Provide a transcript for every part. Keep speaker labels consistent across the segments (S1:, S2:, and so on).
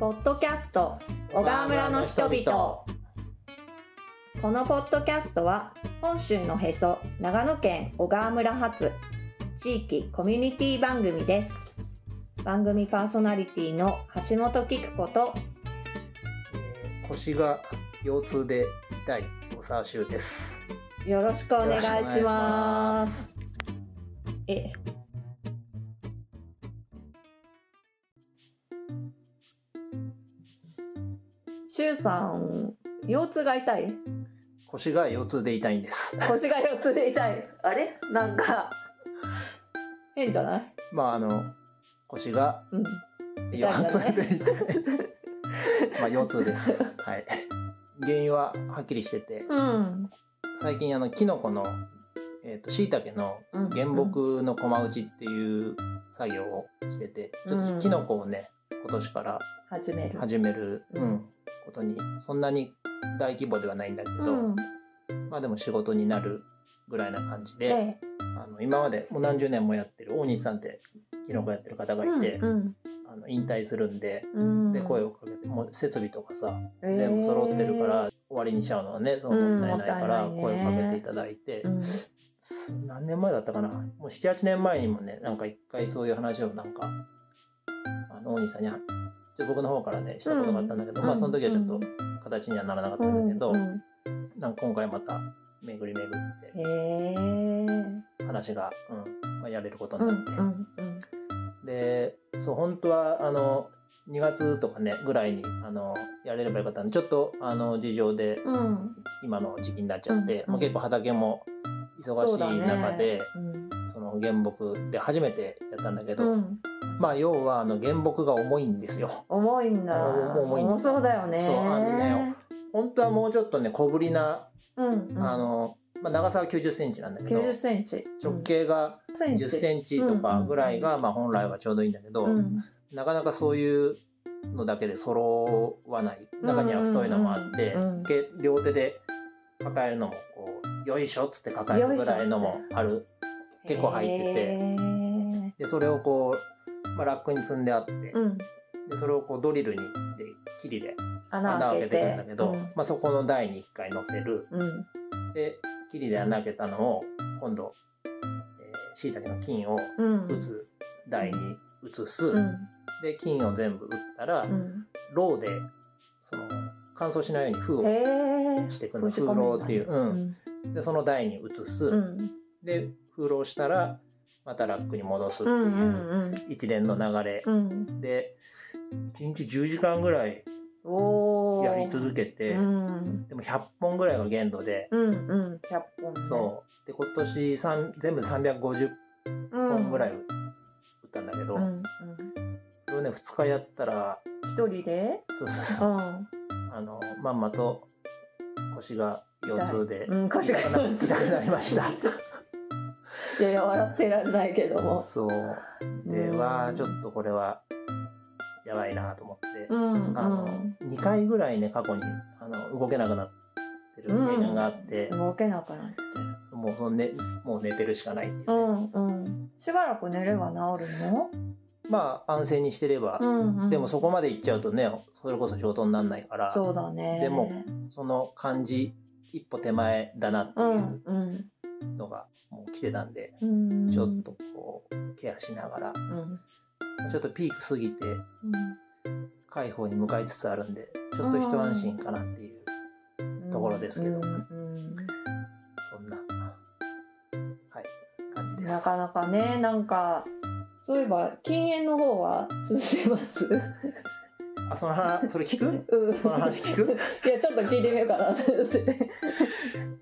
S1: ポッドキャスト小川村の人々このポッドキャストは本州のへそ長野県小川村発地域コミュニティ番組です番組パーソナリティの橋本菊子と
S2: えー腰が腰痛で痛い小沢修です。
S1: よろしくお願いし
S2: よろしくお願いし
S1: ま
S2: す。
S1: えしゅうさん腰痛が痛い？
S2: 腰が腰痛で痛いんです。
S1: 腰が腰痛で痛い。あれ？なんか変じゃない？
S2: まああの腰が
S1: うん。
S2: 腰痛で痛い。まあ腰痛です。はい。原因ははっきりしてて、
S1: うん。
S2: 最近あのキノコのえっ、と椎茸の
S1: うん
S2: 原木の駒打ちっていう作業をしてて、ちょっとキノコをね今年から
S1: 始める。
S2: 始める、
S1: う
S2: うん。ん、ことにそんなに大規模ではないんだけど、
S1: うん。
S2: まあでも仕事になるぐらいな感じで、
S1: で
S2: あの今までもう何十年もやってる大西さんってキノコやってる方がいて、
S1: うん
S2: あの引退するんで
S1: うん。
S2: で声をかけてもう設備とかさ
S1: えー
S2: 全部揃ってるから終わりにしちゃうのはねそのもったいないから声をかけていただいて、
S1: うん。
S2: 何年前だったかな？もう78年前にもねなんか一回そういう話をなんかあのさんにちょっと僕の方からねしたことがあったんだけど、
S1: うん
S2: まあその時はちょっと形にはならなかったんだけど、
S1: うんうん
S2: なんか今回また巡り巡って話が、うんまあ、やれること
S1: うんう
S2: になって、
S1: んうん
S2: でそう本当はあの2月とかねぐらいにあのやれればよかったんでちょっとあの事情で
S1: うん。
S2: 今の時期になっちゃって、
S1: うん
S2: まあ、結構畑も忙しい中でそ,、の原木で初めてやったんだけど、
S1: うん
S2: まあ要はあの原木が重いんですよ。
S1: 重いんだ。
S2: 重い
S1: 重そうだよね。
S2: そうあのね。本当はもうちょっとね小ぶりな、
S1: うんうん。
S2: あのまあ、長さは9 0センチなんだけど
S1: 90センチ。
S2: 直径が
S1: 10
S2: 1 0センチとかぐらいが、まあ、本来はちょうどいいんだけど、
S1: うん。
S2: なかなかそういうのだけで揃わない。中には太いのもあって、
S1: うんうん
S2: 両手で抱えるのもこうよいしょっつって抱えるぐらいのもある。結構入ってて。でそれをこう、まあ、ラックに積んであって、
S1: うん。
S2: でそれをこうドリルにでキリで
S1: 穴
S2: 穴開け
S1: て
S2: ていくんだけど、まあ、そこの台に1回乗せる。
S1: うん。うん
S2: でキリで穴開けたのを今度しいたけの菌を
S1: うん。
S2: 打つ台に移す、
S1: うん。
S2: で菌を全部打ったら、
S1: うん。
S2: ローでその乾燥しないように封をしていくの風炉っていう、うん。
S1: ん。
S2: でその台に移す、
S1: うん。
S2: で風炉したらまたラックに戻すっていう一連の流れ。
S1: う
S2: で1日10時間ぐらいやり続けて、
S1: うん。
S2: でも100本ぐらいが限度で、
S1: うんうん。100本ね。
S2: そう。で今年三全部で350
S1: うん
S2: 本ぐらい打ったんだけど、
S1: うん。うん
S2: それをね2日やったら
S1: 一人で？
S2: そうそうそう。う、
S1: ん。
S2: あのまんまと腰が腰痛で
S1: うん腰が
S2: 痛くなりました。
S1: いやいや笑ってらんないけども。
S2: そう。で、
S1: うん。
S2: わあちょっとこれはやばいなと思って、
S1: うん
S2: あの2回ぐらいね過去にあの動けなくなってる経験があって、
S1: うん。動けなくなって
S2: もうその、ね、もう寝てるしかないっていう
S1: う
S2: ね、
S1: んうん。しばらく寝れば治るの？
S2: まあ安静にしてれば、
S1: うんうん。
S2: でもそこまで行っちゃうとねそれこそ仕事にならないから。
S1: そうだね。
S2: でもその感じ一歩手前だなって
S1: う。
S2: いうん
S1: うん
S2: のがもう来てたんで、
S1: うん。
S2: ちょっとこうケアしながら
S1: うん。
S2: ちょっとピーク過ぎて
S1: うん
S2: 解放に向かいつつあるんでちょっと一安心かなっていう、
S1: うん。
S2: ところですけど。そんなはい感じです。
S1: なかなかねなんかそういえば禁煙の方は続けます？
S2: あその話それ聞く？
S1: うん。
S2: その話聞く？
S1: いやちょっと聞いてみようかな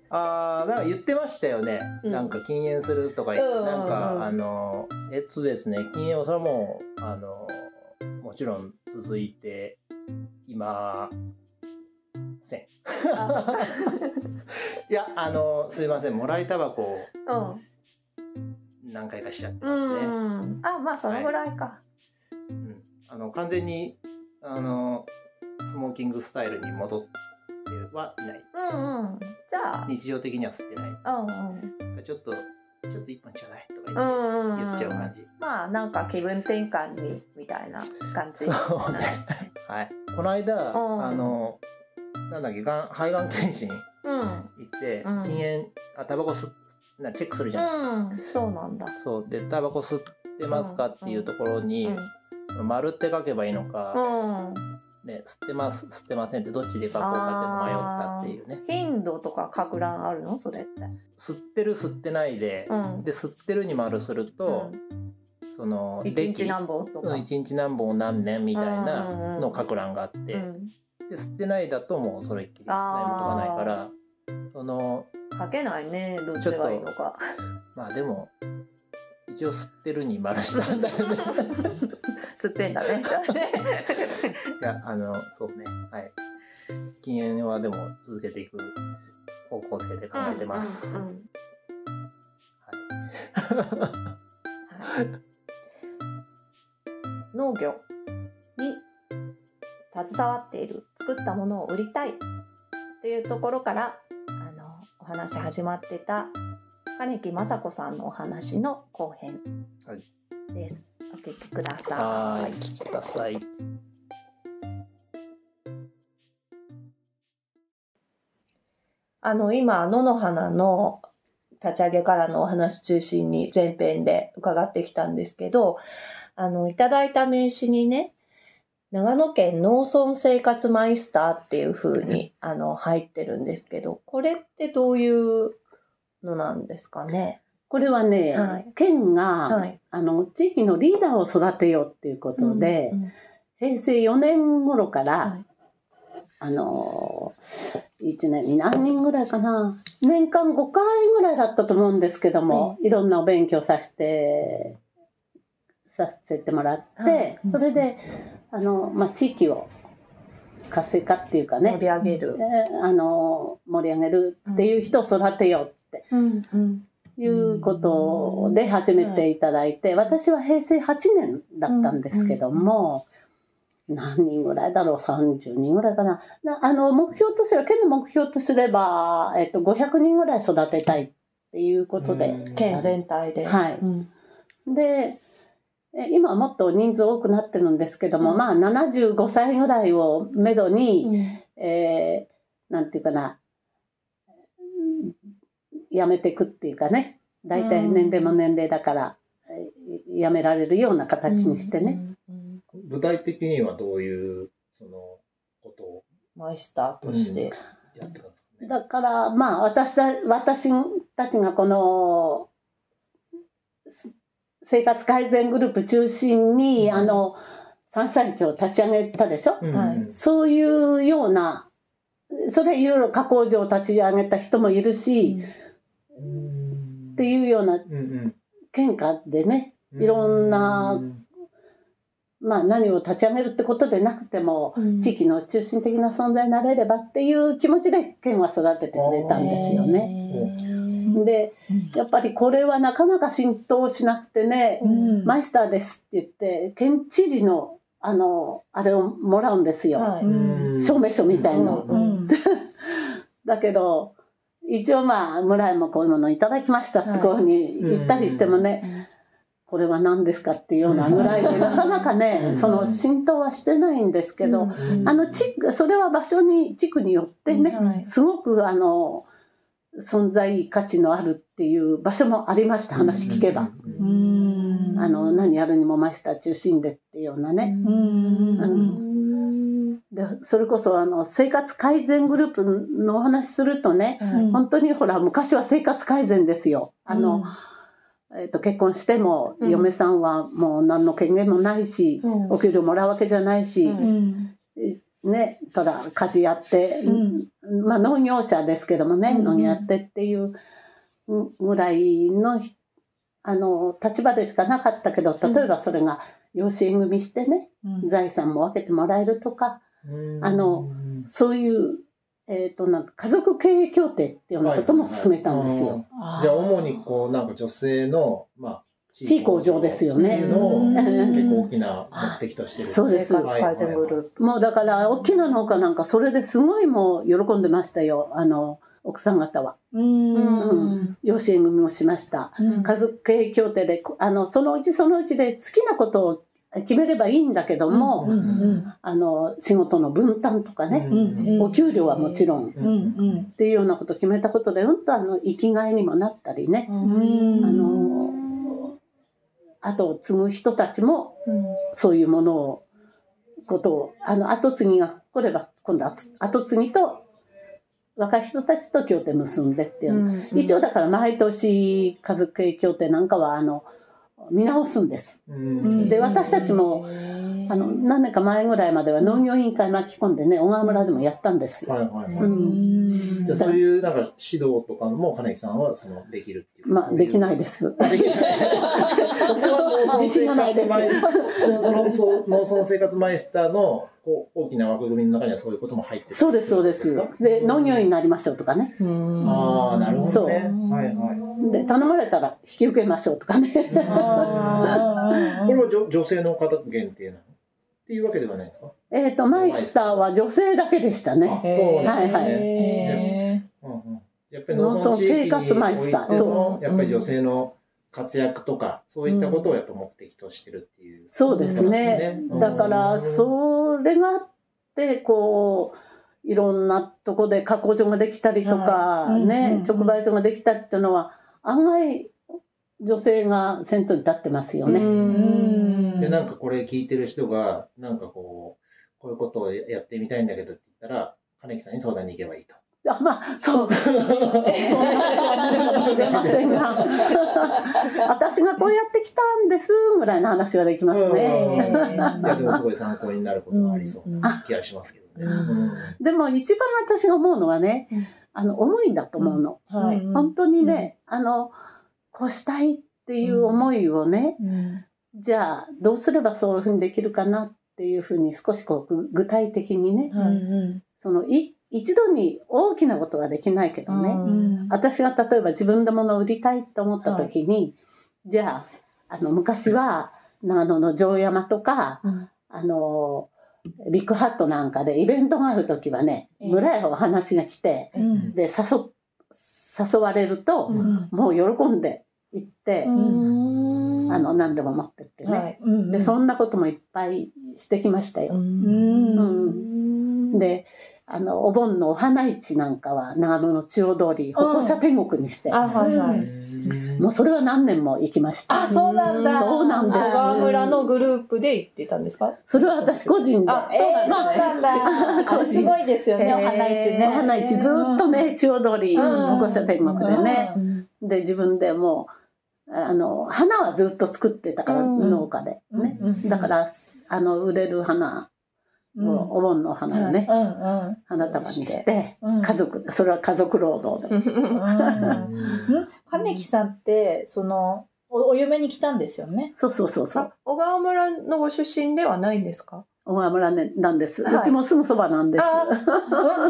S2: あーなんか言ってましたよね、
S1: うん。
S2: なんか禁煙するとか言って、
S1: うん。
S2: なんか、
S1: うん。
S2: あのえっとですね禁煙はそれはもうあのもちろん続いていません。
S1: あ。
S2: いやあのすいませんもらいタバコを
S1: うん。
S2: 何回かしちゃって
S1: う
S2: ますね、
S1: んあまあそのぐらいか、
S2: うん。あの完全にあのスモーキングスタイルに戻ってはいない。
S1: うんうん。じゃあ。
S2: 日常的には吸ってない。
S1: うんうん。
S2: ちょっとちょっと一本ちょうだいとか
S1: う
S2: 言って
S1: んうん
S2: 言っちゃう感じ、
S1: まあなんか気分転換にみたいな感じ。
S2: そうね。はい、この間、
S1: うん。
S2: あのなんだっけがん肺がん検診
S1: うん。
S2: 行って、
S1: うん。
S2: 禁煙あタバコ吸っなチェックするじゃん、
S1: うんそうなんだ。
S2: そう。でタバコ吸ってますかっていうところに、丸って書けばいいのか、
S1: うん
S2: ね、吸ってます吸ってませんってどっちで書こうかっていうの迷ったっていうね。
S1: 頻度とか書く欄あるの？それって。
S2: 吸ってる吸ってないで、
S1: うん。
S2: で吸ってるに丸すると、その
S1: 一日何本とか。
S2: うん一日何本何年みたい
S1: うんうん
S2: な
S1: うん。
S2: のを書く欄があって、
S1: うん。
S2: で吸ってないだともうそれっきり何も書かないからその
S1: 書けないねどっちがいいのか。
S2: まあでも一応吸ってるに丸したんだよね。
S1: 吸ってんだね。
S2: いやあのそうね。はい。禁煙はでも続けていく方向性で考えてます、
S1: うんうんうん。
S2: はい。
S1: はい。農業に携わっている作ったものを売りたいというところからあのお話始まってた金木雅子さんのお話の後編
S2: はい。
S1: です。お聞きくださ。
S2: はい。い聞きください。
S1: あの今野の花の立ち上げからのお話中心に前編で伺ってきたんですけど、あのいただいた名刺にね、長野県農村生活マイスターっていう風にあの入ってるんですけど、これってどういうのなんですかね。
S3: これはね、
S1: はい。
S3: 県が、
S1: はい。
S3: あの地域のリーダーを育てようっていうことで、
S1: うんうん。
S3: 平成4年頃から、
S1: はい。
S3: あの1年に何人ぐらいかな。年間5回ぐらいだったと思うんですけども、いろんなお勉強させてさせてもらって、
S1: はい。
S3: それであの、まあ、地域を活性化っていうかね。
S1: 盛り上げる。
S3: えーあの盛り上げるっていう人を育てようって
S1: うんうん
S3: いうことで始めていただいて、私は平成8年だったんですけども、何人ぐらいだろう？30人ぐらいかな。なあの目標とすれば県の目標とすれば、えっと、500人ぐらい育てたいっていうことで、
S2: うん
S1: 県全体で。
S3: はい。
S1: うん。
S3: でえ今はもっと人数多くなってるんですけども、
S1: うん。
S3: まあ75歳ぐらいをめどに、
S1: うん。
S3: えーなんていうかな、うんやめていくっていうかね、大体年齢も年齢だから、えーやめられるような形にしてね。。
S1: うん。うん。
S2: 具体的にはどういうそのことを
S1: マイスターとして。
S2: やってるん。ですかね、
S3: だから、まあ、私た私たちがこの、す生活改善グループ中心に、
S2: うん。
S3: あの、山菜町を立ち上げたでしょ、
S2: うん。
S1: はい
S3: そういうような、それいろいろ加工場を立ち上げた人もいるし、
S2: うん
S3: っていうような
S2: うん
S3: 喧嘩でね、
S2: うん
S3: いろんなまあ何を立ち上げるってことでなくても、
S1: うん。
S3: 地域の中心的な存在になれればっていう気持ちで県は育ててくれたんですよね。
S1: ね。
S3: でやっぱりこれはなかなか浸透しなくてね、
S1: うん。
S3: マイスターですって言って県知事のあのあれをもらうんですよ、証明書みたいの。
S1: うん。
S3: だけど一応まあ村へもこういうものいただきました。って
S1: はい。
S3: こういうふうに言ったりしてもね、これは何ですかっていうようなぐらいでなかなかね、
S2: うん。
S3: その浸透はしてないんですけど、
S1: うん。
S3: あの地区それは場所に地区によってね、
S1: はい。
S3: すごくあの存在価値のあるっていう場所もありました話聞けば、
S1: うん。
S3: あの何やるにもマイスター中心でっていうようなね、
S1: うん
S3: でそれこそあの生活改善グループのお話するとね、
S1: はい。
S3: 本当にほら昔は生活改善ですよ。あの、えー、と結婚しても
S1: うん。
S3: 嫁さんはもう何の権限もないし、
S1: うん。
S3: お給料もらうわけじゃないし、
S1: うん。
S3: ね、ただ家事やって、
S1: うん。
S3: まあ農業者ですけどもね、
S1: うん
S3: 農業やってっていうぐらいのひあの立場でしかなかったけど例えばそれが養子縁組してね、財産も分けてもらえるとかあのそういう、えー、となんか家族経営協定っていうようなことも進めたんですよ。
S2: じゃあ主にこうなんか女性のまあ
S3: 地位向上ですよね。
S2: いうのを
S1: うん。
S2: 結構大きな目的としてる。
S3: そうです。もうだから大きな農家なんかそれですごいもう喜んでましたよ。あの奥さん方は。
S1: うん。
S3: 養子縁組もしました。家族経営協定でこあのそのうちそのうちで好きなことを決めればいいんだけども、
S1: うんうん
S3: あの仕事の分担とかね、
S1: うん
S3: お給料はもちろんっ
S1: うんうん
S3: ていうようなことを決めたことでうんとあの生きがいにもなったりね、
S1: うん。
S3: あの後を継ぐ人たちもそういうものをことをあの後継ぎが来れば今度は後継ぎと若い人たちと協定結んでっていうの、一応だから毎年家族系協定なんかはあの見直すんです。
S2: うん
S3: で私たちもあの何年か前ぐらいまでは農業委員会巻き込んでね小川村でもやったんですよ。
S2: はいはいはい。
S3: うん
S2: じゃあそういうなんか指導とかも金木さんはそのできるっていう。
S3: まあできないです。
S2: あ。できない。
S3: 自信がないです
S2: 生活マイそのそう農村生活マイスターの大きな枠組みの中にはそういうことも入ってる
S3: そうですそうです。で農業員になりましょうとかね。
S2: ああなるほどね。はいはい。
S3: で頼まれたら引き受けましょうとかね。
S2: これも女女性の方限定なの？っていうわけではないですか？
S3: えっとマイスターは女性だけでしたね。
S2: そうなんですね。
S3: はいはい
S1: へ
S2: うんうんやっぱり農村
S3: 生活マイスター
S2: の
S1: そう
S2: やっぱり女性の活躍とかそういったことをやっぱ目的としてるっていう。
S3: そうですね。
S2: うん
S3: だからそれがあってこういろんなとこで加工所ができたりとか
S1: はいうんうんうん
S3: ね直売所ができたりっていうのは案外女性が先頭に立ってますよね。
S1: うん
S2: でなんかこれ聞いてる人がなんかこうこういうことをやってみたいんだけどって言ったら金木さんに相談に行けばいいと。
S3: あまあそう。そんなことはないかもしれませんが。私がこうやってきたんですぐらいの話はできます
S2: うん
S3: ね。
S2: いやでもすごい参考になることがありそう
S1: うん
S2: な気がしますけどね。
S1: うん
S3: でも一番私が思うのはね、
S1: うん。
S3: あの思いだと思うの。
S1: はい。
S3: 本当にね、あのこうしたいっていう思いをね、
S1: うん。
S3: じゃあどうすればそういうふうにできるかなっていうふうに少しこうぐ具体的にね、
S1: うん
S3: そのい一度に大きなことはできないけどね、
S1: うん。
S3: 私が例えば自分で物を売りたいと思った時に、じゃああの昔は長野の城山とか
S1: うん。
S3: あのビッグハットなんかでイベントがある時はね
S1: ええ。
S3: 村へお話が来て
S1: うん。
S3: で誘誘われると、
S1: うん。
S3: もう喜んで行って、
S1: うん。
S3: あの何でも持ってってね、
S1: はい。うん
S3: でそんなこともいっぱいしてきましたよ。
S1: うん。
S3: であのお盆のお花市なんかは長野の中央通り歩行者天国にして、
S1: あはいはい。
S2: うん。
S3: もうそれは何年も行きました。
S1: あそうなんだ。
S3: そうなんです。
S1: 小川村のグループで行ってたんですか？
S3: それは私個人で。
S1: あそうなんだ。
S4: だ。あれすごいですよね、お花市ね。
S3: お花市ずっとね、中央通り
S1: うん。
S3: 歩行者天国でね、
S1: うん。
S3: で自分でもうあの花はずっと作ってたから、
S1: うん。
S3: 農家でね、
S1: うん。
S3: だからあの売れる花お盆の花をね、
S1: うんうん。
S3: 花束にして、
S1: うん。
S3: 家族それは家族労働で、
S1: うん。
S4: 金木さんって、その、おお嫁に来たんですよね？
S3: そうそうそうそう。
S1: あ小川村のご出身ではないんですか？
S3: 小川村ねなんです、
S1: はい。う
S3: ちもすぐそばなんです。
S1: あ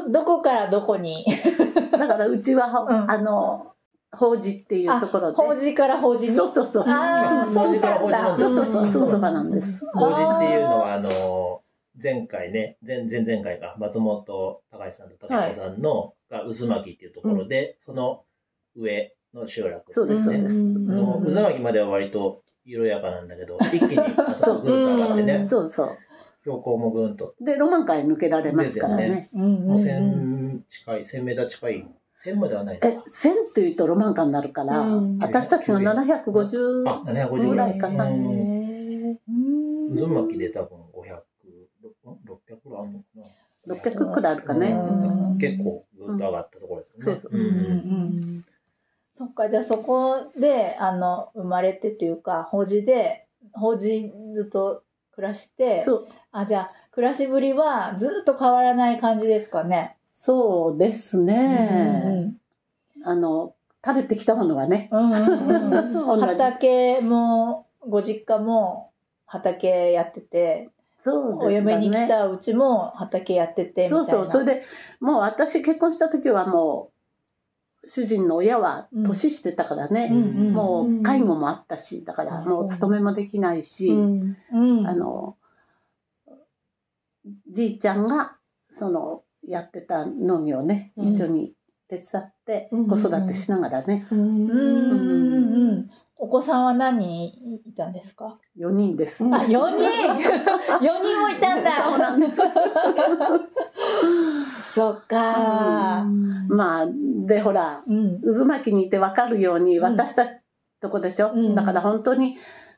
S4: うん。どこからどこに？
S3: だからうちは、
S1: うん。
S3: あの法事っていうところで。
S4: 法事から法事に？
S3: そうそうそう。
S2: 法事から法事
S3: そうそう。そうすぐそばなんです、
S2: 法事っていうのはあの前回ね前前々回か松本隆さんと高彦さんの、が渦巻っていうところで、その上の集落。
S3: そうですそうです、
S2: あの渦巻までは割と緩やかなん。だけど一気にあそこぐん。と上がってね
S3: そうそう
S2: 標高もぐん。と
S3: でロマン界抜けられますからね
S1: うん。うん。
S2: もう1000近い1000メーター近い1000まではないです
S3: え
S2: か
S3: 1000っていうとロマンカになるから、
S1: うん。
S3: 私たちが750
S2: あ750ぐらい
S3: ぐらいかな、
S2: うん。
S1: うん。
S2: 渦巻で多分500 600ぐらいあるのかな。
S3: 600くらいあるかね、
S1: うん。
S2: 結構ぐっと上がったところですよね。
S3: そうそう。
S1: うんうん
S4: そっか、じゃあそこで、あの、生まれてっていうか、法事で、法事ずっと暮らして、
S3: そう。
S4: あ、じゃあ、暮らしぶりはずっと変わらない感じですかね。
S3: そうです
S1: うん
S3: ね、あの食べてきたものはね。
S4: うんうんうん。
S3: 同じ。
S4: 畑も、ご実家も畑やってて、
S3: そうです
S4: お嫁に来
S3: ね
S4: たうちも畑やっててみたいな。
S3: そうそう。それでもう私結婚した時はもう主人の親は年してたからね、
S1: うんうん
S3: もう介護もあったしだから
S1: あ
S3: もう勤めもできないし、
S1: うん。
S4: うん、
S3: あのじいちゃんがそのやってた農業をね
S1: うん。
S3: 一緒に手伝って
S1: うん
S3: 子育てしながらね、
S4: お子さんは何人いたんですか
S3: ？4人です。
S1: うん
S4: あ、4人 !4 人もいたんだ
S3: そうなんです。
S4: そっか
S3: まあ、で、ほら、
S4: うん。
S3: 渦巻きにいて分かるように、
S4: うん
S3: 私たちとこでしょ、
S4: うん
S3: だから本当に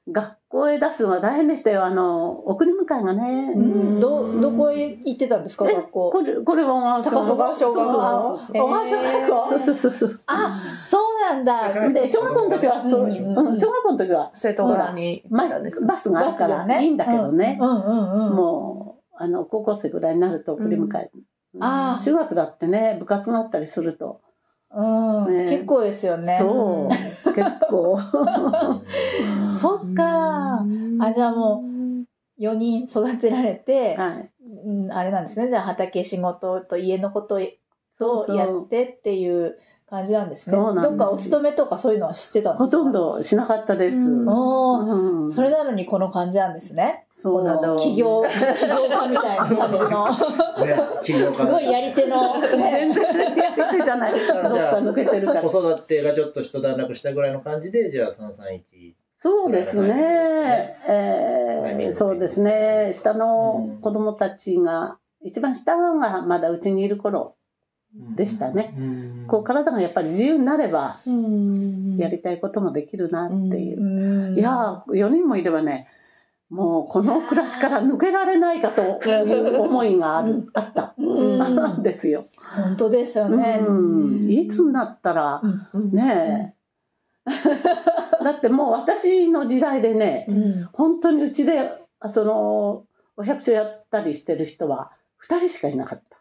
S3: 学校へ出すのは大変でしたよ。あの、送り迎えがね。
S4: うん、ど、どこへ行ってたんですか？
S3: え
S4: 学校。
S3: これ、これは
S4: 高小川小学校
S3: そうそうそうそうそうそうそう。
S4: あ、そうなんだ。
S3: で、小学校の時は、そう、
S4: うん
S3: うん小学校の時は、
S1: 生徒側に
S3: バスがあるからいいんだけどね。
S4: うんうんうん。
S3: もう、あの、高校生ぐらいになると送り迎え。
S4: あー
S3: 中学だってね、部活があったりすると。
S4: うん、
S3: ね
S4: 結構ですよね。
S3: そう、結構。
S4: そっか。あ、じゃあもう、4人育てられて、
S3: はい。
S4: うん、あれなんですね。じゃあ畑仕事と家のこと
S3: そうそう
S4: とやってっていう感じなんですね。どっかお勤めとかそういうのは知ってたんですか？
S3: ほとん。どしなかったです。
S1: うん
S4: それなのにこの感じなんですね。
S3: そうなの。
S4: 起業、起業家みたいな感じの。
S2: ね、起業家
S4: すごいやり手の、ね、
S3: 全然やり手じゃない。どっか抜けてるから。
S2: 子育てがちょっと一段落したぐらいの感じで、じゃあ331。
S3: そうですね。
S2: タイミング
S3: えー、そうですね。下の子供たちが、一番下がまだうちにいる頃でしたね。
S2: うん
S3: こう体がやっぱり自由になれば、
S1: うん
S3: やりたいこともできるなっていうう。
S4: ん
S3: いやー、4人もいればね、もうこの暮らしから抜けられないかという思いがあるあった。
S4: うん。
S3: んですよ。
S4: 本当ですよね。
S3: うん、いつになったら、ねえ、だってもう私の時代でね、
S4: うん。
S3: 本当にうちであそのお百姓やったりしてる人は2人しかいなかった。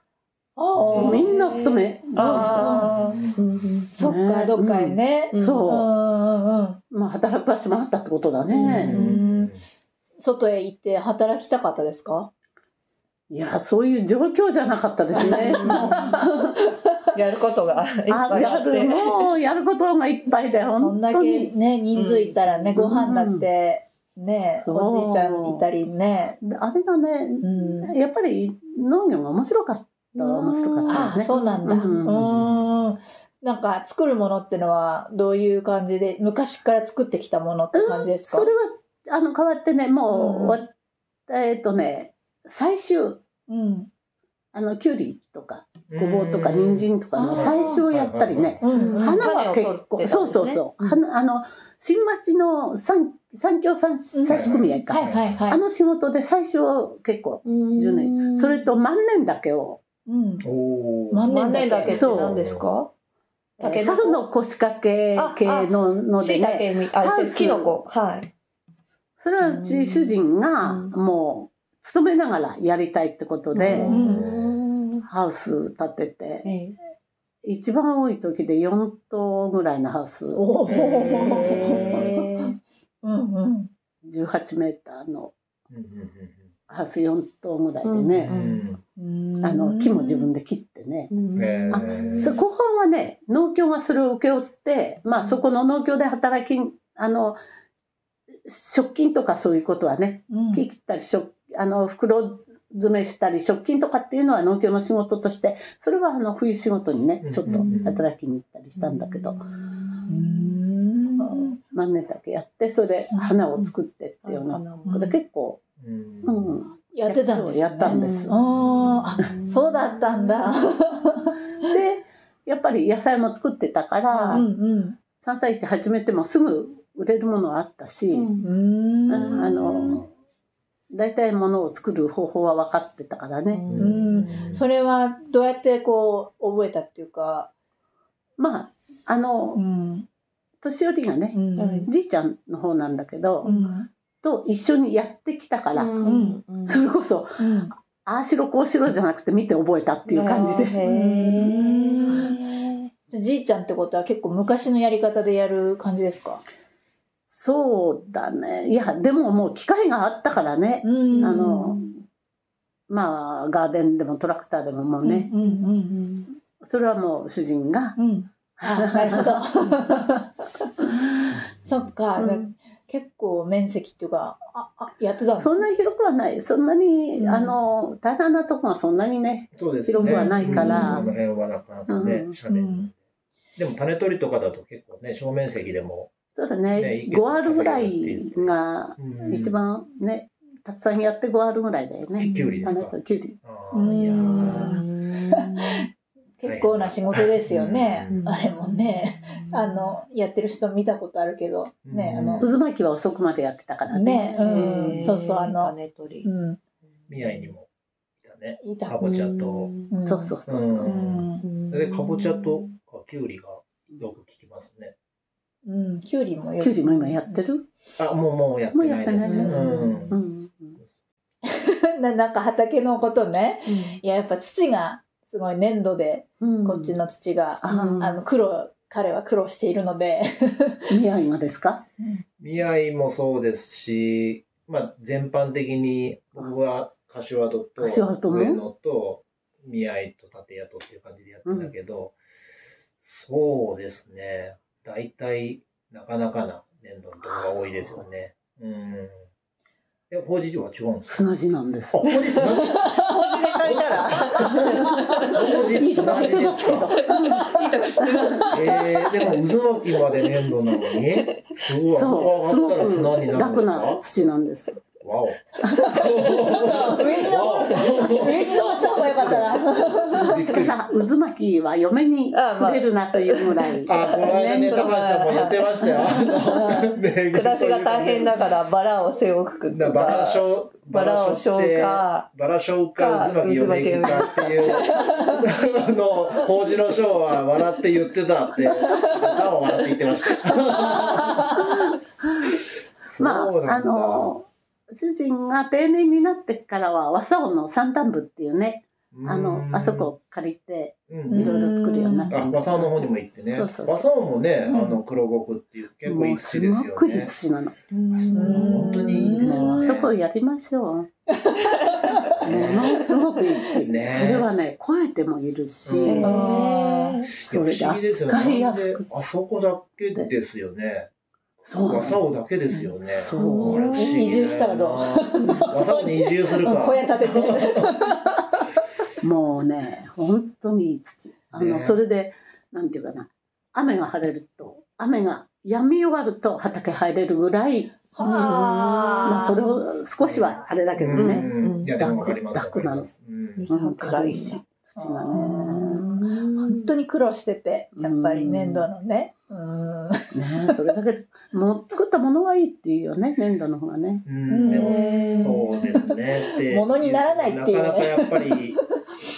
S3: みんな勤め
S1: あ
S4: そっか、
S3: ね。
S4: どっかへね。
S1: うん。
S3: そう。
S4: うん。うん。うん。
S3: まあ働く場所もあったってことだ
S2: う
S3: ね。
S2: ん
S4: 外へ行って働きたかったですか？
S3: いやそういう状況じゃなかったですね。
S1: やることがいっぱいあっ
S3: あやる
S1: て。
S3: もうやることがいっぱいで
S4: そん
S3: 本
S4: だけ。ね、人数いたらね、
S3: うん
S4: ご飯だって、ね、
S3: そう
S4: おじいちゃんいたりね。
S3: であれがね、
S4: うん
S3: やっぱり農業が面白かったは面白かったね。
S4: そうなんだ。う
S3: うん
S4: ん。なんか作るものってのはどういう感じで、昔から作ってきたものって感じですか？
S3: それはあの変わってねもう、
S4: うん
S3: わえっ、とね最終。
S4: うん。
S3: あのきゅうりとかごぼうとか人参とかの最終をやったりね、
S4: うんうん。
S3: 花は結構、
S1: ね
S3: そうそうそう、花あの新町の三三協三採取組合か、
S4: はいはいはい。
S3: あの仕事で最初結構10年、それと万年だけを、
S4: うん。万
S1: 万年だけって
S3: そう
S1: 何ですか？タケノコ
S3: 猿の腰掛け系のので
S1: 椎
S3: ね
S1: 茸みあ
S3: ハウス。
S1: キノコ。はい
S3: それはうち主人が
S1: うん。
S3: もう勤めながらやりたいってことで、
S4: うん。
S3: ハウス建てて、
S1: え
S3: 一番多い時で4棟ぐらいのハウス。
S4: お
S1: え
S4: ー。うんうん。
S3: 18メーターのハウス4棟ぐらいで
S2: う
S3: ね、
S2: ん。
S4: うん。
S3: あの木も自分で切ってね、
S2: うんへ
S3: あ
S2: ー
S3: そ後半はね農協がそれを請け負って、まあ、そこの農協で働きあの食金とかそういうことはね
S4: うん。
S3: 切ったり食あの袋詰めしたり食金とかっていうのは農協の仕事としてそれはあの冬仕事にね
S2: うん。
S3: ちょっと働きに行ったりしたんだけど、
S4: うん。
S3: 万年だけやってそれで花を作ってっていうような。ことで結構、
S2: うん。
S3: うん、
S4: やってたんですね。
S3: やったんです。
S4: うん。あ、そうだったんだ。
S3: でやっぱり野菜も作ってたから、
S4: うんうん。
S3: 山菜市始めてもすぐ売れるものはあったし、
S4: うん。
S3: ああの大体ものを作る方法は分かってたからね、
S4: うんそれはどうやってこう覚えたっていうか。
S3: まああの、
S4: ん。
S3: 年寄りがね、
S4: うん。
S3: じいちゃんの方なんだけど、
S4: うん。
S3: と一緒にやってきたから、
S1: うん
S3: それこそ
S4: うん。
S3: ああしろこうしろじゃなくて見て覚えたっていう感じで、
S4: じいちゃんってことは結構昔のやり方でやる感じですか？
S3: そうだね。いやでももう機械があったからね、
S4: うん。
S3: あのまあガーデンでもトラクターでももうね、
S4: うんうん
S3: それはもう主人が。
S4: うん。なるほど。そっか、
S3: うん。
S4: 結構面積っていうか、あ、あやってたんです
S3: そんなに広くはない。そんなに、
S4: うん。
S3: あの大変なとこがそんなにね
S2: そうです
S3: 広くはないから。
S2: うん。この辺はなかなかね、
S3: うん。
S2: 斜面
S4: うん。
S2: でも種取りとかだと結構ね、小面積でも
S3: そうだ
S2: ね。
S3: ね
S2: 結構
S3: 5アールぐらいが
S2: う。ん
S3: 一番ねたくさんやって5アールぐらいだよね。
S2: きゅうりで
S3: あの
S2: すか？
S3: 人キュウリ。
S4: 結構な仕事ですよね、
S2: うん
S4: あれもね。あのやってる人見たことあるけどねあの
S3: 渦巻きは遅くまでやってたからね。
S4: ねうん。そうそうあの
S1: 種取り。
S4: うん。
S2: 宮城にもいたね。
S4: いた
S2: かぼちゃと。
S4: うん。
S3: そうそうそうそう。
S2: うん。
S4: うん。
S2: でかぼちゃとかきゅうりがよく聞きますね
S4: うんきゅうりも
S3: キュウリも今やってる？
S2: あもうもうやってないですね。
S3: もう
S2: ん。
S3: うん
S4: な なんか畑のことね。いややっぱ土がすごい粘土で
S3: うん。
S4: こっちの土が、
S3: あ
S4: あの苦労彼は苦労しているので、
S3: 宮城がですか？
S2: 宮城もそうですし、まあ、全般的に僕は柏戸と上野と宮城と立谷とっていう感じでやってんだけど、そうですね大体なかなかな粘土のところが多いですよね。うん。え、法事は違うんですか？
S3: 砂地なんです。
S2: あ、法事砂地
S1: 文字で書いたら。
S2: 法事
S3: いいとこ
S2: 砂地です。かえー、でも渦巻きまで粘土なのに？すごい、上がったら砂に
S3: く
S2: なるんです
S3: 楽な
S2: か
S3: 土なんです
S2: わお。
S4: ちょっと上に上に登った方がよかったな。
S3: それが渦巻きは嫁に
S1: あまあ
S3: くれるなというぐらい
S2: あ、この間ね、高橋さんも言ってましたよ。
S1: 暮らしが大変だからバラを背負く
S2: だからバラショウ、
S1: バラを消化
S2: バラショウか、渦巻き呼んでいくかっていう、あの、法事のショーは笑って言ってたって、さんは笑って言ってました。
S3: まああの主人が定年になってからは和竿の三段部っていうねあのあそこを借りて
S2: うん。
S3: いろいろ作るようになって
S2: あ、和竿の方にも行ってね。
S3: そうそう
S2: 和竿もね、あ
S4: うん。
S2: の、黒極っていう結構いい
S3: もうす
S2: 土ですよ
S3: ごくいい
S2: ね。
S3: 土なの
S2: 本当にいいですよね。
S3: もうあそこやりましょう。ものすごくいい土、
S2: ね。
S3: それはね超えてもいるし、
S2: うん。
S4: あ
S3: それで扱いやすく
S2: なんであそこだけですよね。
S3: そう
S2: 和竿だけですよね。
S3: そう。
S4: 移住したらどう？
S2: 和竿に移住するか。
S4: 小屋建てて。
S3: もうね本当にいい土。あの、
S2: ね。
S3: それでなんていうかな。雨が晴れると雨が止み終わると畑入れるぐらい、まあ、それを少しはあれだけどね、
S2: うん。いや、でもわかります。
S3: 楽なの。軽いし土がね。
S4: 本当に苦労してて、やっぱり粘土のね。うん。
S3: ねそれだけでもう作ったものはいいっていうよね粘土の方がね。
S2: うん、でもそうですね。で
S4: 物にならないっていうね。
S2: なかなかやっぱり、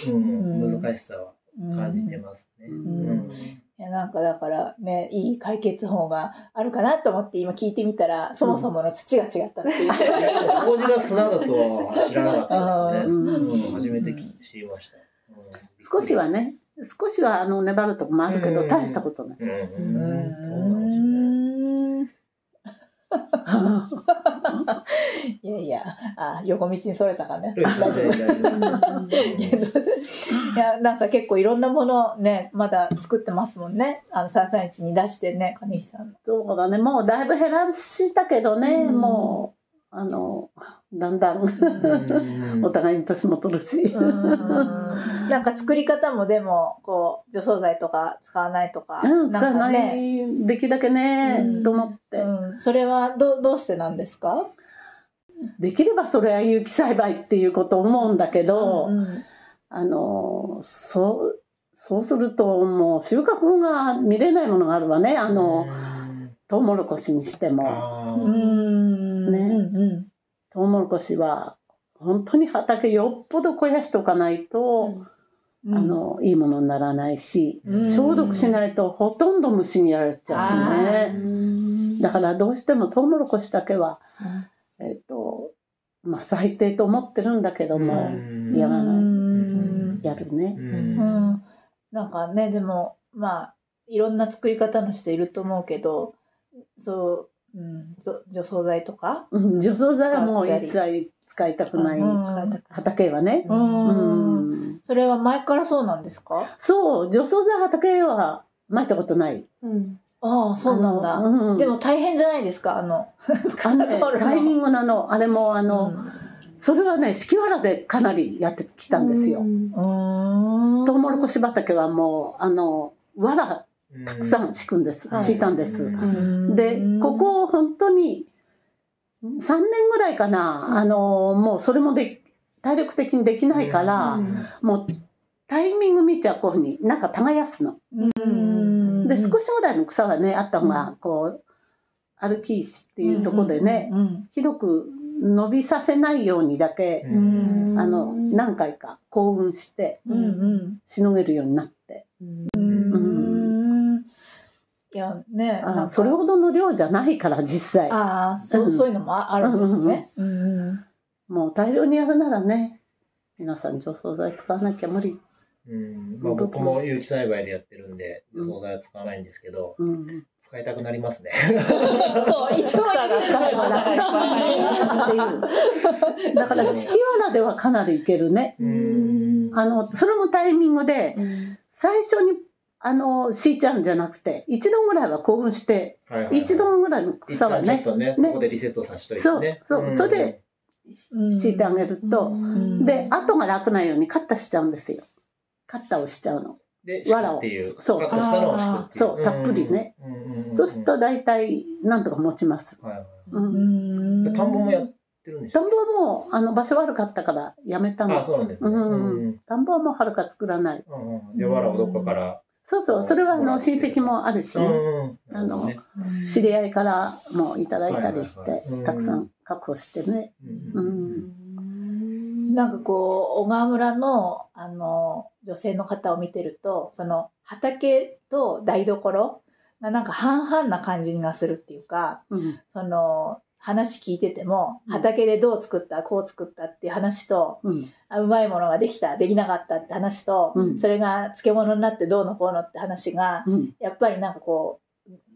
S2: うん、
S4: うん。
S2: 難しさは感じてますね。
S3: うん。
S2: うん。
S4: いやなんかだからねいい解決法があるかなと思って今聞いてみたらそもそもの土が違ったっていう、
S2: 麹が砂だとは知らなかったですね。
S3: うん。
S2: うん初めて知りました。うん。
S3: 少しはね少しはあの粘るとこもあるけど
S2: うん。
S3: 大したことない、
S4: いやいや。あ横道にそれたかね。大丈夫 いやなんか結構いろんなものねまだ作ってますもんね。あの三三一に出してね金石さん。
S3: そうだね。もうだいぶ減らしたけどね、
S4: うん。
S3: もうあのだんだん。
S2: うん。
S3: お互いに年も取るし、
S4: うん。なんか作り方もでもこう除草剤とか使わないとか、
S3: うん、使
S4: なんか
S3: わない、
S4: ね、
S3: できるだけね、
S4: うん。
S3: と思って、
S4: うん、それはどどうしてなんですか？
S3: できればそれは有機栽培っていうこと思うんだけど、
S4: うん
S3: あのそうそうするともう収穫が見れないものがあるわね。あの、トウモロコシにしても。
S4: うん。
S3: ね
S4: うん。
S3: トウモロコシは本当に畑よっぽど肥やしておかないと、
S4: うん。
S3: あのいいものにならないし、
S4: うん。
S3: 消毒しないとほとんど虫にやられちゃうしね。だからどうしてもトウモロコシだけは、えっ、と、まあ最低と思ってるんだけども、
S2: うん。
S3: やらない
S4: うん。
S3: やるね。
S2: う。
S4: うんん。なんかねでもまあいろんな作り方の人いると思うけどそう、うん、ぞ除草剤とか、
S3: うん。除草剤はもう一切使いたくない、
S4: うん
S3: 畑はね。
S4: う
S3: うん。ん
S4: それは前からそうなんですか？
S3: そう、除草剤畑は撒いたことない。
S4: ああそうなんだ、
S3: うん。
S4: でも大変じゃないですか？あの
S3: あ
S4: 取るの
S3: タイミングなの、あれもあの、それはね、敷きわらでかなりやってきたんですよ。
S4: うん。
S3: トウモロコシ畑はもう、あの、わらたくさん敷くんです、
S4: はい。
S3: 敷いたんです、
S2: うん。
S3: でここを本当に3年ぐらいかな、あのもうそれもで体力的にできないから、
S4: うん。
S3: もうタイミング見ちゃこういうふうになんか耕すの。
S4: うん。
S3: で少しぐらいの草がねあった方がこう歩き石っていうところでね、
S4: うん
S3: ひどく伸びさせないようにだけ、
S4: うん。
S3: あの何回か幸運してしのげるようになって、
S4: うんいやね
S3: あ
S4: なんか。
S3: それほどの量じゃないから実際。
S4: ああそうそういうのもああるんですね。うん
S3: もう大量にやるならね皆さん除草剤使わなきゃ無理、
S2: うん。まあ、僕も有機栽培でやってるんで、
S3: うん
S2: 除草剤は使わないんですけど、
S3: うん、
S2: 使いたくなりますね。
S4: そういつも
S1: 草が使えば
S3: っていう。だから敷きわらではかなりいけるね。
S2: うん。
S3: あのそれもタイミングで最初にあの敷いちゃうんじゃなくて一度ぐらいは興奮して
S2: はいはいはい。
S3: 一度ぐらいの
S2: 一
S3: 草は
S2: 旦ちょっ
S3: ね
S2: とね、
S3: ね。
S2: そこでリセットさせといて
S3: そう
S2: ね。
S3: そう、
S2: ん。
S3: それで敷いてあげると、
S4: ん。
S3: で後が楽なようにカッタしちゃうんですよ。カッタをしちゃうの。
S2: で、敷くっていう。
S3: そう。
S2: カットしたのを敷くっていう。
S3: そうたっぷりね。
S2: うん。うんうん
S3: そうすると大体なんとか持ちます、
S2: はいはい。
S3: うん。
S4: うん。
S2: 田んぼもやってるんですか
S3: 田んぼはもうあの場所悪かったからやめた
S2: あ
S3: の
S2: そうなんですね。
S3: うん。
S2: うん。
S3: 田んぼはもうはるか作らない。
S2: うんうん。じゃあ、わらをどっかから。
S3: そうそうそれはあの親戚もあるしね、
S2: うん
S3: あの
S2: ね。
S3: 知り合いからもいただいたりし
S2: はいはいはい。うん。
S3: てたくさん確保してね。
S2: う
S3: うんん。
S4: なんかこう小川村のあの女性の方を見てるとその畑と台所がなんか半々な感じがするっていうか
S3: うん。
S4: その話聞いてても
S3: うん。
S4: 畑でどう作ったこう作ったっていう話と
S3: うん。
S4: あうまいものができたできなかったって話と、
S3: うん。
S4: それが漬物になってどうのこうのって話が
S3: うん。
S4: やっぱりなんかこ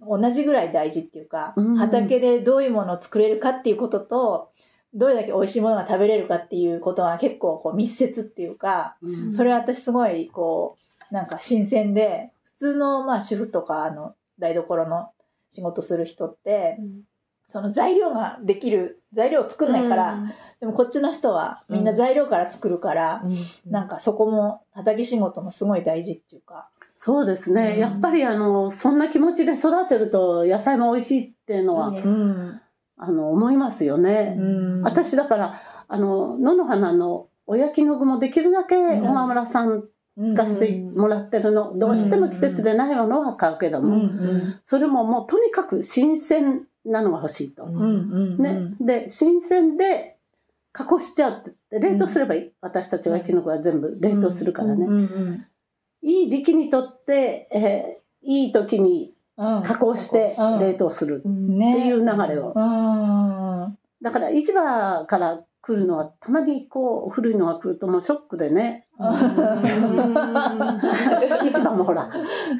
S4: う同じぐらい大事っていうか、
S3: うん。
S4: 畑でどういうものを作れるかっていうこととどれだけ美味しいものが食べれるかっていうことは結構こう密接っていうか
S3: うん。
S4: それは私すごいこうなんか新鮮で普通のまあ主婦とかあの台所の仕事する人ってその材料ができる材料を作んないから、でもこっちの人はみんな材料から作るから、なんかそこも畑仕事もすごい大事っていうか。
S3: そうですね、
S4: うん。
S3: やっぱりあのそんな気持ちで育てると野菜も美味しいっていうのは、
S4: うん。
S3: あの思いますよね、
S4: うん。
S3: 私だからあの野の花のお焼きの具もできるだけ
S4: ん。
S3: 小川村さん。使わせてもらってるの、どうしても季節でないものは買うけども、
S4: うん。うん。
S3: それももうとにかく新鮮なのが欲しいと。
S4: うんうん
S3: ね、で新鮮で加工しちゃうって冷凍すればいい、私たちはキノコは全部冷凍するからね、
S4: うんうん
S3: いい時期にとって、えーいい時に
S4: うん。
S3: 加工して
S4: うん。
S3: 冷凍するって
S4: ね
S3: いう流れを、
S4: うん。
S3: だから市場から来るのはたまにこう古いのが来るともうショックでね。市場もほら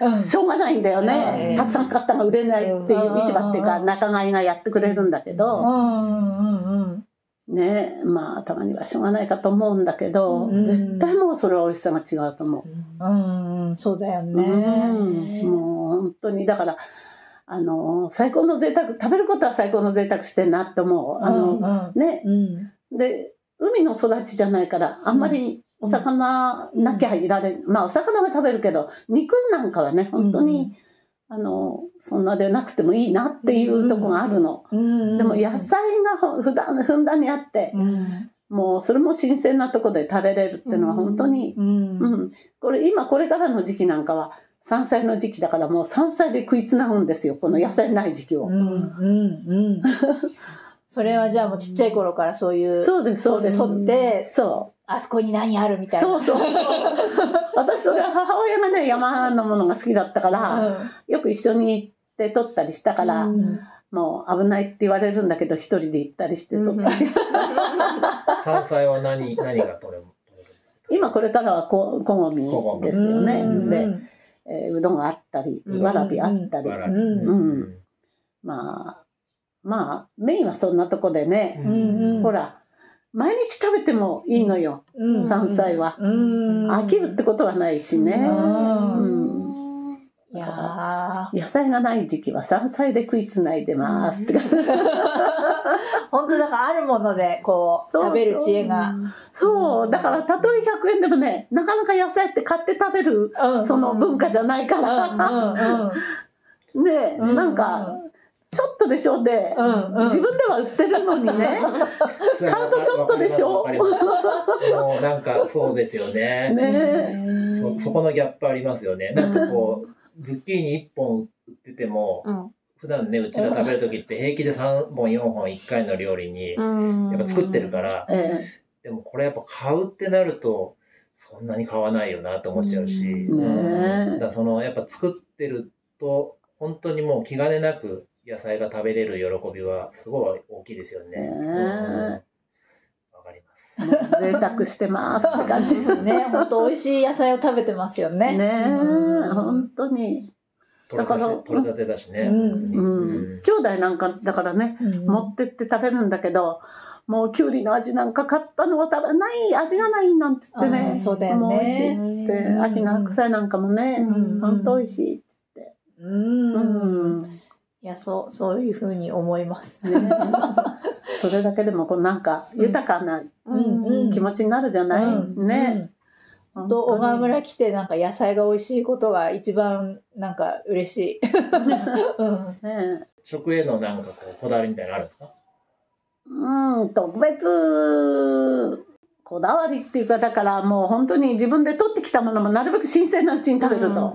S4: うん。
S3: しょうがないんだよね、
S4: うん
S3: たくさん買ったが売れないっていう市場っていうか
S4: うん。
S3: 仲買いがやってくれるんだけど、
S4: うん。うん。うん。
S3: ねまあたまにはしょうがないかと思うんだけど、
S4: うん。
S3: 絶対もうそれは美味しさが違うと思う。
S4: うん。うん。そうだよ
S3: うん。
S4: ね。
S3: もう本当にだからあの最高の贅沢食べることは最高の贅沢してんなって思う。あの、
S4: うん。
S3: ね。
S4: うん
S3: で海の育ちじゃないからあんまりお魚なきゃいられん、まあお魚は食べるけど肉なんかはね本当に、あのそんなでなくてもいいなっていうとこがあるの。
S4: うん。
S3: でも野菜がほふだんふんだんにあって、
S4: うん。
S3: もうそれも新鮮なとこで食べれるっていうのは本当に、
S4: うん。
S3: うん。これ今これからの時期なんかは山菜の時期だからもう山菜で食いつなぐんですよこの野菜ない時期を。
S4: うん。うん。うん それはじゃあもうちっちゃい頃からそういう
S3: そうですそうです。
S4: 取って
S3: そ
S4: あそこに何あるみ
S3: う
S4: たいな。
S3: そうそう。私それは母親がね山のものが好きだったから、よく一緒に行って取ったりしたから、
S4: うん。
S3: もう危ないって言われるんだけど一人で行ったりして取ったり、
S2: 山菜は何、何が取れる
S3: 今これからはこ小ごみですよね。
S4: うん。
S3: で、えーうどんがあったり
S4: うん。
S3: わらびあったり、
S4: うん。
S3: まあまあメインはそんなとこでね、
S4: うん
S3: ほら毎日食べてもいいのよ、
S4: うん。
S3: 山菜は、
S4: うん。
S3: 飽きるってことはないしね、
S4: うん。
S3: うん。
S4: いや
S3: 野菜がない時期は山菜で食いつないでますって。感じ
S4: ー本当だからあるものでこう
S3: そう
S4: 食べる知恵が、
S3: そう。だからたとえ100円でもねなかなか野菜って買って食べる
S4: うん。
S3: その文化じゃないか
S4: うん
S3: ら、
S4: うん。うん
S3: ね、
S4: うん。
S3: なんかちょっとでしょで、
S4: うんうん。
S3: 自分では売ってるのにね。買うとちょっとでしょ
S2: もうなんかそうですよね。
S3: ね
S2: そそこのギャップありますよね。なんかこう、ズッキーニ1本売ってても、
S1: うん。
S2: 普段ね、うちが食べるときって平気で3本4本1回の料理に、
S1: うん。
S2: やっぱ作ってるから、
S3: え
S2: でもこれやっぱ買うってなると、そんなに買わないよなって思っちゃうし、
S3: うん。ね
S2: だからそのやっぱ作ってると、本当にもう気兼ねなく野菜が食べれる喜びはすごい大きいですよね。
S3: ね
S2: うん。わかります。
S3: え贅沢してますって感じ。
S4: ね本当美味しい野菜を食べてますよね。
S3: ね本当に、
S2: 取れた
S3: だから
S2: し取れたてだしね。
S3: 兄弟なんかだからね
S4: うん。
S3: 持ってって食べるんだけどもうきゅうりの味なんか買ったのは食べない味がないなんて言って
S4: あ
S3: ね
S4: ーそうだよね。
S3: もう美味しいって
S4: うん。
S3: 秋の白菜なんかもね、
S4: うん。
S3: 本当美味しいって
S4: うん、
S3: 言って、うん
S4: いやそうそういうふうに思います。
S3: ね、それだけでもこうなんか豊かな
S4: うんうん。
S3: 気持ちになるじゃない、
S4: うん
S3: ね、
S4: うんと小川村来てなんか野菜が美味しいことが一番なんか嬉しい。うん。
S3: ね。
S2: 食へのなんかこうこだわりみたいなのあるんですか？
S3: うん特別こだわりっていうかだからもう本当に自分で取ってきたものもなるべく新鮮なうちに食べると。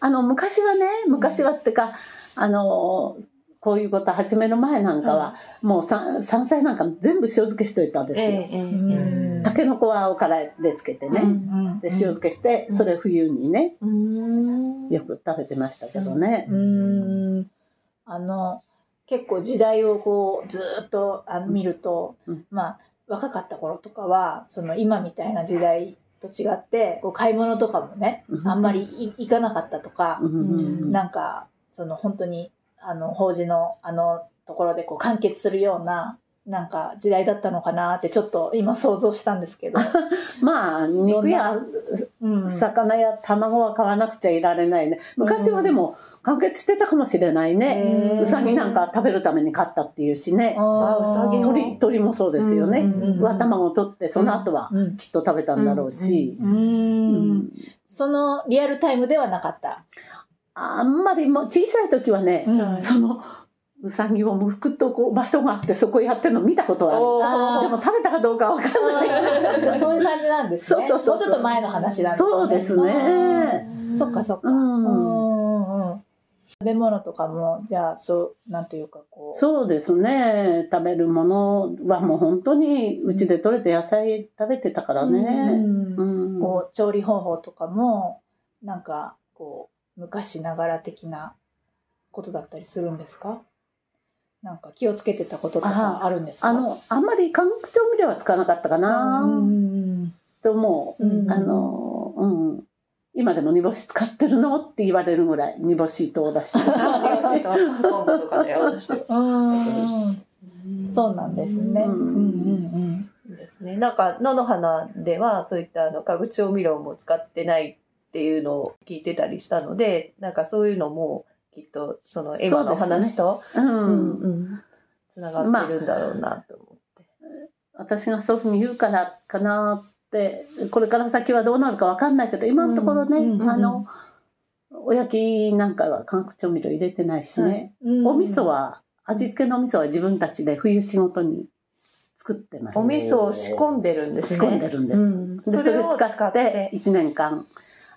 S3: あの昔はね昔はってかあのこういうこと始める前なんかは、もうさ山菜なんか全部塩漬けしといたんですよ。
S1: ええ
S4: うん
S3: たけのこはおからでつけてね、
S4: うん
S3: で塩漬けしてそれ冬にね
S1: うん。
S3: よく食べてましたけどね。
S4: うん。あの結構時代をこうずーっとあの見ると、
S3: うん。
S4: まあ若かった頃とかはその今みたいな時代と違ってこう買い物とかもねあんまりい行かなかったとか
S3: う、ん。
S4: なんかその本当にあの法事のあのところでこう完結するようななんか時代だったのかなってちょっと今想像したんですけど、
S3: まあ肉や
S4: うん、
S3: 魚や卵は買わなくちゃいられないね。昔はでも完結してたかもしれないね、うさぎなんか食べるために買ったっていうしね。
S4: あー。
S1: うさぎ
S3: 鳥鳥もそうですよね、
S4: うんうんうん
S3: 上卵を取ってその後は
S4: うん。
S3: きっと食べたんだろうし、
S4: う
S3: うん
S4: ん。そのリアルタイムではなかった？
S3: あんまりもう小さい時はね、
S4: うん。
S3: そのうさぎをむくとこう場所があってそこやってるの見たことはあるでも食べたかどうかわかんない。
S4: じゃあそういう感じなんですね。
S3: そうそうそう
S4: もうちょっと前の話なんですね。
S3: そうですね。
S4: うんそっかそっか。
S3: う
S4: ん食べ物とかもじゃあそうなんというかこう。
S3: そうですね。食べるものはもう本当にうちで採れた野菜食べてたから
S4: うん
S3: ね、うん。
S4: こう調理方法とかもなんかこう昔ながら的なことだったりするんですか？なんか気をつけてたこととかあるんですか？
S3: あのあんまり化学調味料は使わなかったかな、
S4: うん
S3: と思う、
S4: うん。
S3: あのうん今でも煮干し使ってるの？って言われるぐらい煮干し と？おだし
S4: そうなんですね。
S3: う
S4: うんんうん。
S1: ですね。なんか野の花ではそういったあの化学調味料も使ってないっていうのを聞いてたりしたので、なんかそういうのもきっとその今の話と
S3: う、
S1: うんん。うんつながってるんだろうなと思って。
S3: 私がそういうふうに言うからかなってこれから先はどうなるかわかんないけど今のところね、
S4: うんうん
S3: あのお焼きなんかは化学調味料入れてないしね、
S4: うん。
S3: お味噌は味付けのお味噌は自分たちで冬仕事に作ってます。
S1: お味噌を仕込んでるんです
S3: 仕
S1: ね。
S3: 込んでるんです、
S1: うん。
S3: でそれを使っ
S1: て
S3: て。1年間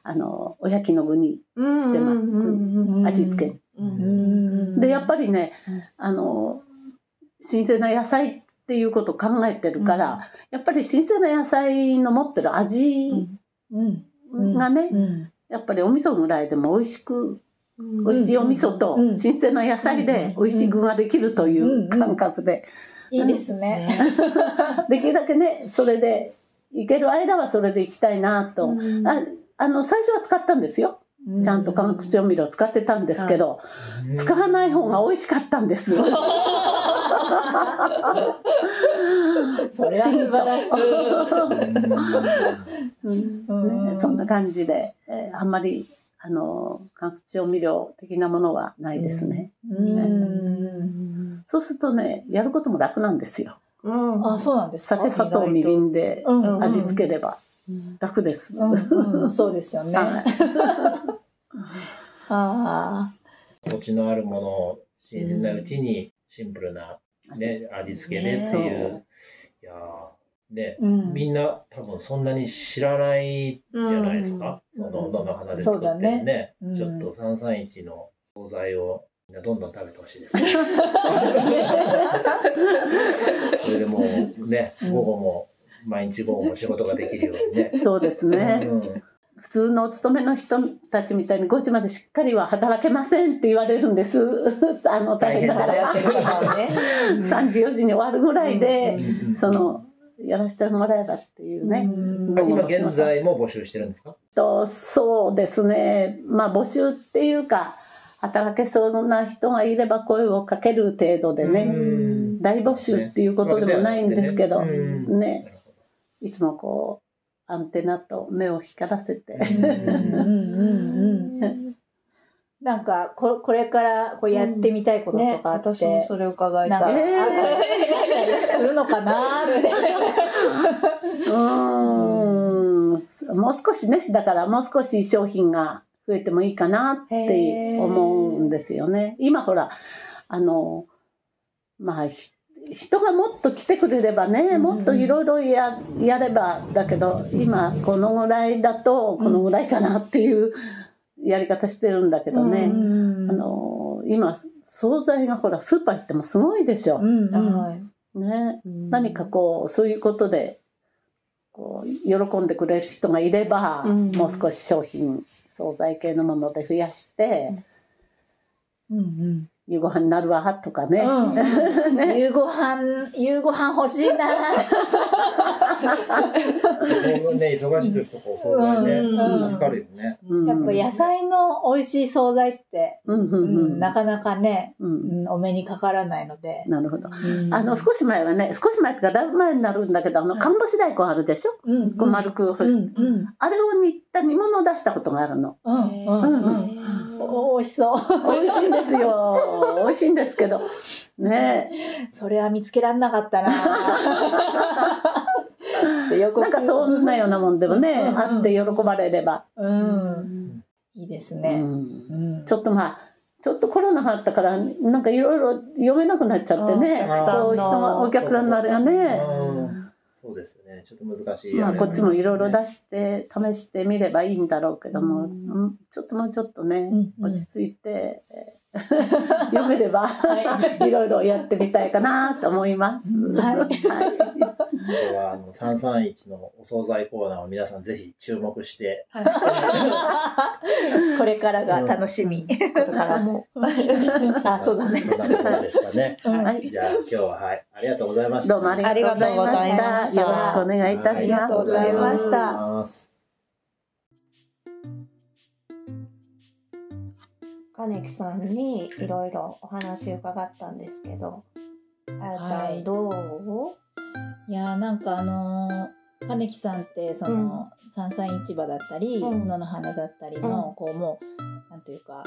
S3: あのお焼きの具に
S1: うん
S3: してます。
S1: うん
S3: 味付け、でやっぱりね、
S1: うん。
S3: あの新鮮な野菜っていうことを考えてるから、やっぱり新鮮な野菜の持ってる味
S4: うん。うん。
S3: がね、
S4: うん。
S3: やっぱりお味噌ぐらいでも美味しく
S1: うん。
S3: 美味しいお味噌と
S4: うん。
S3: 新鮮な野菜で美味しい具ができるという感覚で、
S4: いいですね。
S1: ね
S3: できるだけねそれでいける間はそれでいきたいなと、
S1: うん。
S3: ああの最初は使ったんですよちゃんと化学調味料使ってたんですけど、使わない方が美味しかったんです。
S4: それは素晴らしい。
S3: うん
S4: うん
S3: ね、そんな感じで、えーあんまりあの化学調味料的なものはないですね。
S4: うん
S3: そうするとねやることも楽なんですよ
S1: うん。
S4: あ、そうなんですか？
S3: 酒砂糖みりんで
S4: うんうん
S3: 味付ければ楽です、
S4: うんうん、そうですよね。
S3: はい。
S4: あ
S2: 土地のあるものを新鮮なうちにシンプルな、ね、味付けでっていう。
S3: ね
S2: いやー。ね、
S4: あ、うん、
S2: みんな多分そんなに知らないじゃないですか。
S4: うん。
S2: その野の花で作ってるね。
S4: ね。うん。
S2: ちょっと331の惣菜をみんなどんどん食べてほしいですね。それでもうね、
S4: うん。
S2: 午後も、毎日午後も仕事ができるようにね。
S3: そうですね、
S2: うん。
S3: 普通のお勤めの人たちみたいに5時までしっかりは働けませんって言われるんです。あの大変だから。
S4: やってるから。ね。
S3: 3時4時に終わるぐらいで、
S2: うん
S3: そのやらせてもらえばっていうね、
S2: 今現在も募集してるんですか？
S3: とそうですね。まあ募集っていうか働けそうな人がいれば声をかける程度でね、
S2: うん。
S3: 大募集っていうことでもないんですけど、
S2: うん
S3: ねいつもこうアンテナと目を光らせて、
S4: うんうんうんうん。なんかここれからこうやってみたいことと
S1: ね、
S4: かあって、
S1: 私もそれ伺い
S4: なんかあった
S1: たい。
S3: え
S4: りするのかなって。
S3: うーんもう少しねだからもう少し商品が増えてもいいかなって思うんですよね。今ほらあのまあひ人がもっと来てくれればね
S4: うん
S3: もっといろいろややればだけど今このぐらいだとこのぐらいかなっていうやり方してるんだけどね、
S4: うん
S3: あの今惣菜がほらスーパー行ってもすごいでしょ。
S4: うんうん。
S1: はい。
S3: ね、何かこうそういうことでこう喜んでくれる人がいれば、
S1: うん。
S3: もう少し商品惣菜系のもので増やして、
S4: うんうん
S3: 夕ご飯になるわとかね、
S4: うん。
S3: ね。
S4: 夕ご飯夕ご飯欲しいな。
S2: そうね、忙しい時とかお惣菜ね、
S4: うん。
S2: 助かるよね。
S3: うん。
S4: やっぱ野菜の美味しい惣菜って、
S3: うんうん
S4: なかなかね、お目にかからないので。
S3: なるほど。
S4: うん。
S3: あの少し前はね少し前ってかだいぶ前になるんだけどあの
S4: はい。
S3: 看護師大根あるでしょ、
S4: うん
S3: こう丸く干し、
S4: うんうん。
S3: あれを煮た煮物を出したことがあるの。
S4: うんうんうん。お美味しそう。
S3: 美味しいんですよ美味しいんですけどね
S4: それは見つけられなかったな。ちょっと予告。
S3: なんかそんなようなもんでもね、
S4: うんうん
S3: あって喜ばれれば、
S4: うん。いいですね。
S3: ちょっとまあちょっとコロナがあったからなんかいろいろ読めなくなっちゃってね
S1: うんお客さん
S3: お客さんのあれがね、
S2: うんそうですよね。ちょっと難しい。
S3: まあ、こっちもいろいろ
S2: だ
S3: 出して試してみればいいんだろうけども、
S1: うん
S3: うんちょっともうちょっとね、落ち着いて、えー 読めれば、、
S4: はい
S3: ろいろやってみたいかなと思います。
S4: はい
S3: はい
S2: 今日はあの331のお惣菜コーナーを皆さんぜひ注目して、
S4: これからが楽しみ。
S1: これからも。
S4: あ、そうだね。
S2: どんなところですかね。
S4: うん
S3: はい
S2: じゃあ今日ははい、ありがとうございました。
S3: どうもありがとうございまし。
S1: た
S3: よろしくお願いいたします。
S4: ありがとうございました
S1: 金木さんにいろいろお話伺ったんですけど、あやちゃ
S4: はい。
S1: んどう？
S4: いやーなんかあのー金木さんってその、三三市場だったり、
S1: うん。
S4: 野の花だったりの、
S1: うん。
S4: こうもうなんというか、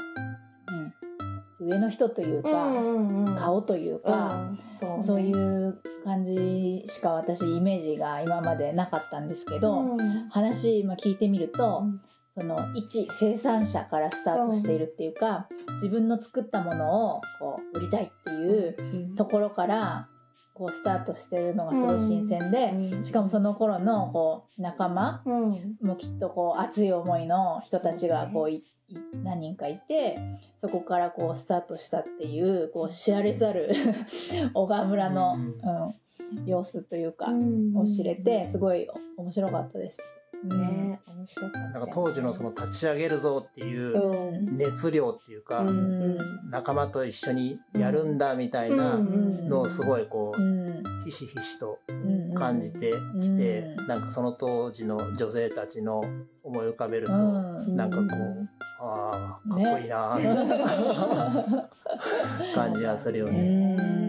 S4: うん、上の人というか、
S1: んうん
S4: 顔というか、
S1: うん。そうね。
S4: そういう感じしか私イメージが今までなかったんですけど、
S1: うん。
S4: 話今聞いてみると、
S1: うん
S4: その一生産者からスタートしているっていうか、自分の作ったものをこう売りたいっていうところからこうスタートしてるのがすごい新鮮で、
S1: うん。
S4: しかもその頃のこう仲間
S1: うん。
S4: もきっとこう熱い思いの人たちがこう何人かいてそこからこうスタートしたっていうこう知られざる 小川村の、
S2: うん。
S4: うん、様子というか、
S1: うん。
S4: を知れてすごい面白かったです。うん。
S1: ね面白か。
S2: なんか当時のその立ち上げるぞっていううん。熱量っていうか、
S1: うん。
S2: 仲間と一緒にやるんだみたいなのをすごいこ
S4: う
S2: うん。ひしひしと
S4: うん。
S2: 感じてきて、
S4: うん。
S2: なんかその当時の女性たちの思い浮かべると、
S4: うん。
S2: なんかこう、ああかっこいいなーって 感じがするよ
S4: う
S2: ね。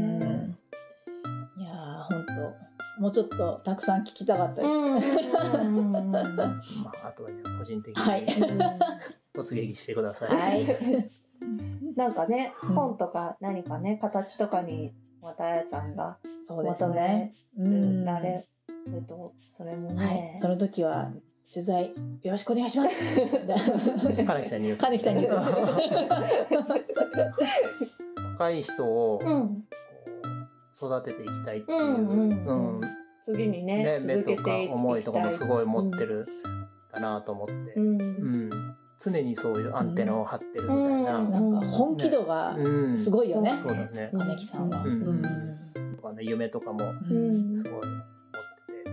S4: もうちょっとたくさん聞きたかったです。
S2: まあ、あとはじゃあ個人的
S4: はい。
S2: に突撃してください。
S4: はい。
S5: なんかね、
S4: うん。
S5: 本とか何かね形とかにまたあやちゃんが
S4: そうです
S5: 求
S4: ね
S5: め
S4: うん
S5: られるとそれも
S4: はい。
S5: ね、
S4: その時は取材よろしくお願いします。
S2: 金木さんに言う。と
S4: 金木さんに言う。
S2: 若い人をこ
S5: うん。
S2: う育てていきたいっていう、
S5: うん次にね
S2: ね、目とか思いとかもすごい持ってるかなと思って、
S5: うん。
S2: うん。常にそういうアンテナを張ってるみたいな、
S5: うん。
S4: なんか。本気度が
S2: うん
S4: すごいよね、
S2: そうだね、
S4: 金木さんは、
S2: うん。
S4: うん。
S2: とかね夢とかも
S5: うん。
S2: すごい持って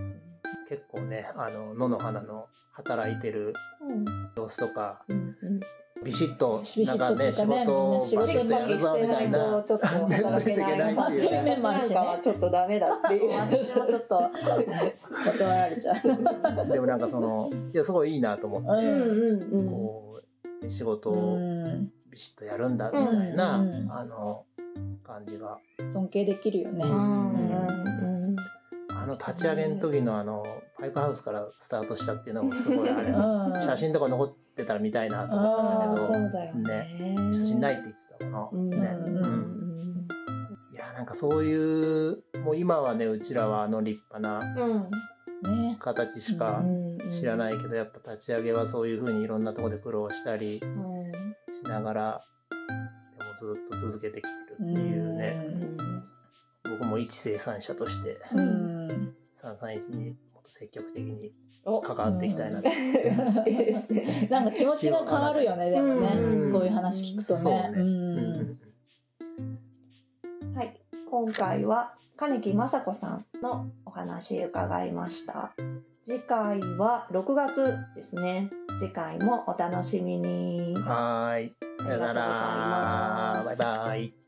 S2: て、結構ねあの野の花の働いてる
S5: うん。
S2: 様子とかビシッと
S4: ビシッと
S2: なんかね仕事
S4: 仕事に
S2: やるぞみたいな
S5: ちょっと働けない
S2: まあそういう
S4: 面もあるしね
S5: なんかはちょっとダメだっていう。
S4: 私もちょっと断られちゃう、
S2: でもなんかそのいやすごいいいなと思って、
S5: うんうんうん。
S2: こう仕事
S4: う
S2: を
S4: ん
S2: ビシッとやるんだみたいな、あの感じが。
S4: 尊敬できるよね、
S5: うんうん
S2: あの立ち上げの時のあのパイプハウスからスタートしたっていうのもすごいあれ
S4: うん。
S2: 写真とか残ってたら見たいなと思
S5: あ
S2: ったんだけど
S5: ーそうだよね。
S2: 写真ないって言ってたかな、
S5: うん
S2: ね。
S5: うん。
S2: いやなんかそういうもう今はねうちらはあの立派な形しか
S5: うん
S2: 知らないけどやっぱ立ち上げはそういうふうにいろんなところで苦労したり
S5: うん。
S2: しながらでもずっと続けてきてるっていうね僕も一生産者として
S4: うんうん
S2: 331にもっと積極的に
S5: お
S2: 関わっていきたいなと、
S5: いいですね。
S4: なんか気持ちが変わるよねでもね、
S5: うん。
S4: こういう話聞くと
S2: ね、
S4: ねう
S2: うん。ん
S5: はい、今回は金木雅子さんのお話伺いました。次回は6月ですね。次回もお楽しみに。
S2: はーい。さよな
S5: ありがとうございます。
S2: らバイバイ